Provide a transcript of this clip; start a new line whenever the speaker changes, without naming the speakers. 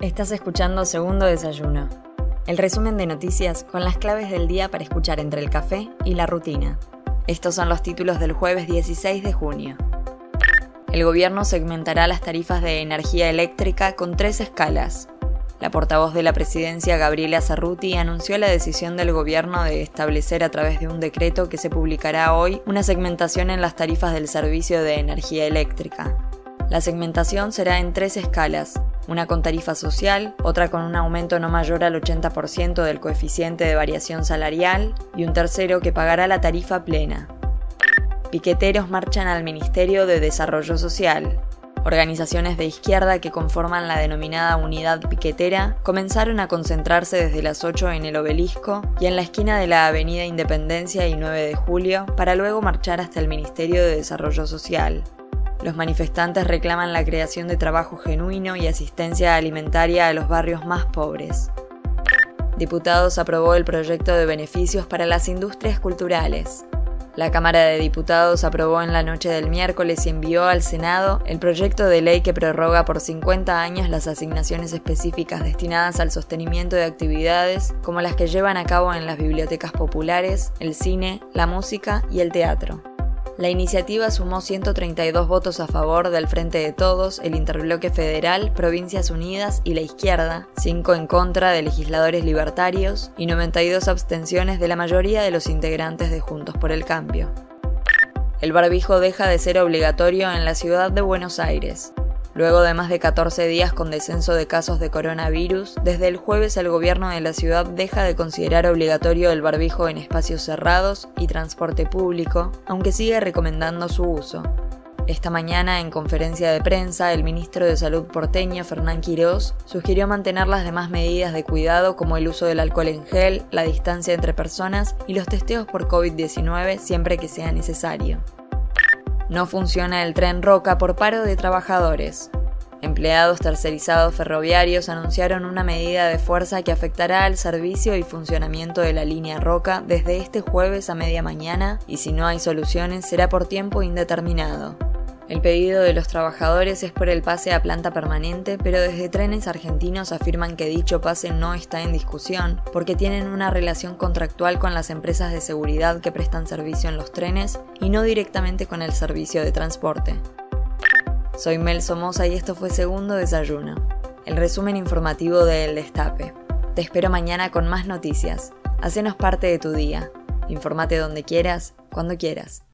Estás escuchando Segundo Desayuno, el resumen de noticias con las claves del día para escuchar entre el café y la rutina. Estos son los títulos del jueves 16 de junio. El gobierno segmentará las tarifas de energía eléctrica con tres escalas. La portavoz de la presidencia, Gabriela Cerruti, anunció la decisión del gobierno de establecer a través de un decreto que se publicará hoy una segmentación en las tarifas del servicio de energía eléctrica. La segmentación será en tres escalas, una con tarifa social, otra con un aumento no mayor al 80% del coeficiente de variación salarial y un tercero que pagará la tarifa plena. Piqueteros marchan al Ministerio de Desarrollo Social. Organizaciones de izquierda que conforman la denominada Unidad Piquetera comenzaron a concentrarse desde las 8 en el obelisco y en la esquina de la Avenida Independencia y 9 de Julio para luego marchar hasta el Ministerio de Desarrollo Social. Los manifestantes reclaman la creación de trabajo genuino y asistencia alimentaria a los barrios más pobres. Diputados aprobó el proyecto de beneficios para las industrias culturales. La Cámara de Diputados aprobó en la noche del miércoles y envió al Senado el proyecto de ley que prorroga por 50 años las asignaciones específicas destinadas al sostenimiento de actividades como las que llevan a cabo en las bibliotecas populares, el cine, la música y el teatro. La iniciativa sumó 132 votos a favor del Frente de Todos, el Interbloque Federal, Provincias Unidas y la izquierda, 5 en contra de legisladores libertarios y 92 abstenciones de la mayoría de los integrantes de Juntos por el Cambio. El barbijo deja de ser obligatorio en la ciudad de Buenos Aires. Luego de más de 14 días con descenso de casos de coronavirus, desde el jueves el gobierno de la ciudad deja de considerar obligatorio el barbijo en espacios cerrados y transporte público, aunque sigue recomendando su uso. Esta mañana, en conferencia de prensa, el ministro de Salud porteño, Fernán Quirós, sugirió mantener las demás medidas de cuidado como el uso del alcohol en gel, la distancia entre personas y los testeos por COVID-19 siempre que sea necesario. No funciona el tren Roca por paro de trabajadores. Empleados tercerizados ferroviarios anunciaron una medida de fuerza que afectará al servicio y funcionamiento de la línea Roca desde este jueves a media mañana y si no hay soluciones será por tiempo indeterminado. El pedido de los trabajadores es por el pase a planta permanente, pero desde trenes argentinos afirman que dicho pase no está en discusión, porque tienen una relación contractual con las empresas de seguridad que prestan servicio en los trenes y no directamente con el servicio de transporte. Soy Mel Somoza y esto fue Segundo Desayuno, el resumen informativo de El Destape. Te espero mañana con más noticias. Hacenos parte de tu día. Infórmate donde quieras, cuando quieras.